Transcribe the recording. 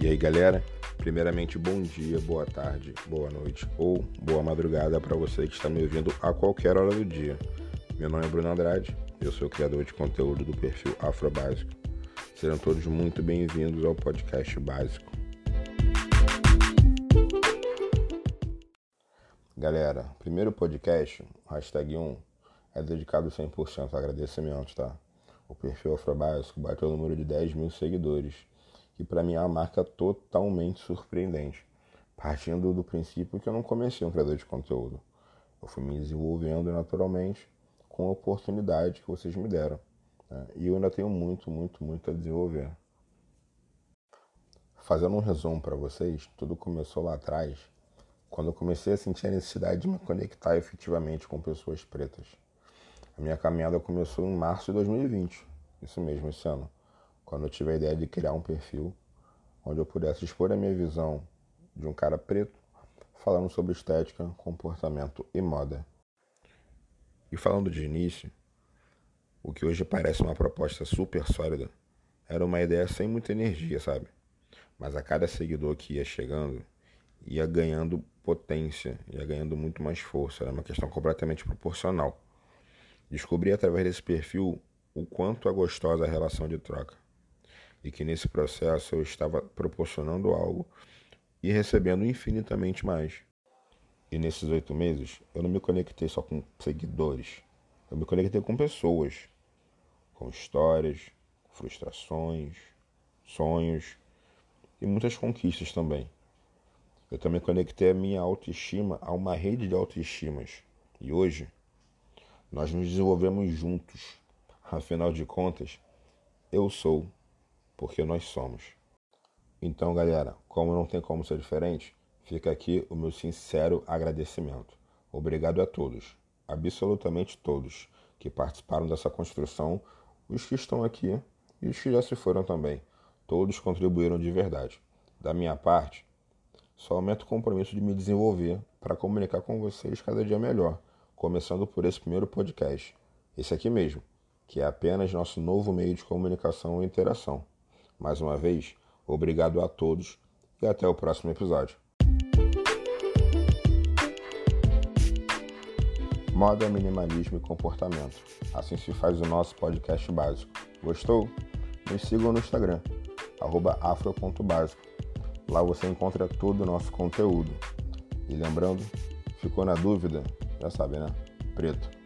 E aí, galera? Primeiramente, bom dia, boa tarde, boa noite ou boa madrugada para você que está me ouvindo a qualquer hora do dia. Meu nome é Bruno Andrade, eu sou criador de conteúdo do perfil Afro Básico. Sejam todos muito bem-vindos ao podcast básico. Galera, primeiro podcast, hashtag 1, é dedicado 100% a agradecimentos, tá? O perfil Afro Básico bateu o número de 10 mil seguidores que para mim é uma marca totalmente surpreendente, partindo do princípio que eu não comecei um criador de conteúdo. Eu fui me desenvolvendo naturalmente com a oportunidade que vocês me deram. Né? E eu ainda tenho muito, muito, muito a desenvolver. Fazendo um resumo para vocês, tudo começou lá atrás, quando eu comecei a sentir a necessidade de me conectar efetivamente com pessoas pretas. A minha caminhada começou em março de 2020, isso mesmo, esse ano quando eu tive a ideia de criar um perfil onde eu pudesse expor a minha visão de um cara preto falando sobre estética, comportamento e moda. E falando de início, o que hoje parece uma proposta super sólida era uma ideia sem muita energia, sabe? Mas a cada seguidor que ia chegando, ia ganhando potência, ia ganhando muito mais força. Era uma questão completamente proporcional. Descobri através desse perfil o quanto é gostosa a relação de troca e que nesse processo eu estava proporcionando algo e recebendo infinitamente mais. E nesses oito meses eu não me conectei só com seguidores, eu me conectei com pessoas, com histórias, frustrações, sonhos e muitas conquistas também. Eu também conectei a minha autoestima a uma rede de autoestimas. E hoje nós nos desenvolvemos juntos. Afinal de contas, eu sou porque nós somos. Então, galera, como não tem como ser diferente, fica aqui o meu sincero agradecimento. Obrigado a todos, absolutamente todos, que participaram dessa construção, os que estão aqui e os que já se foram também. Todos contribuíram de verdade. Da minha parte, só aumento o compromisso de me desenvolver para comunicar com vocês cada dia melhor, começando por esse primeiro podcast, esse aqui mesmo, que é apenas nosso novo meio de comunicação e interação. Mais uma vez, obrigado a todos e até o próximo episódio. Moda, minimalismo e comportamento. Assim se faz o nosso podcast básico. Gostou? Nos sigam no Instagram, afro.básico. Lá você encontra todo o nosso conteúdo. E lembrando, ficou na dúvida? Já sabe, né? Preto.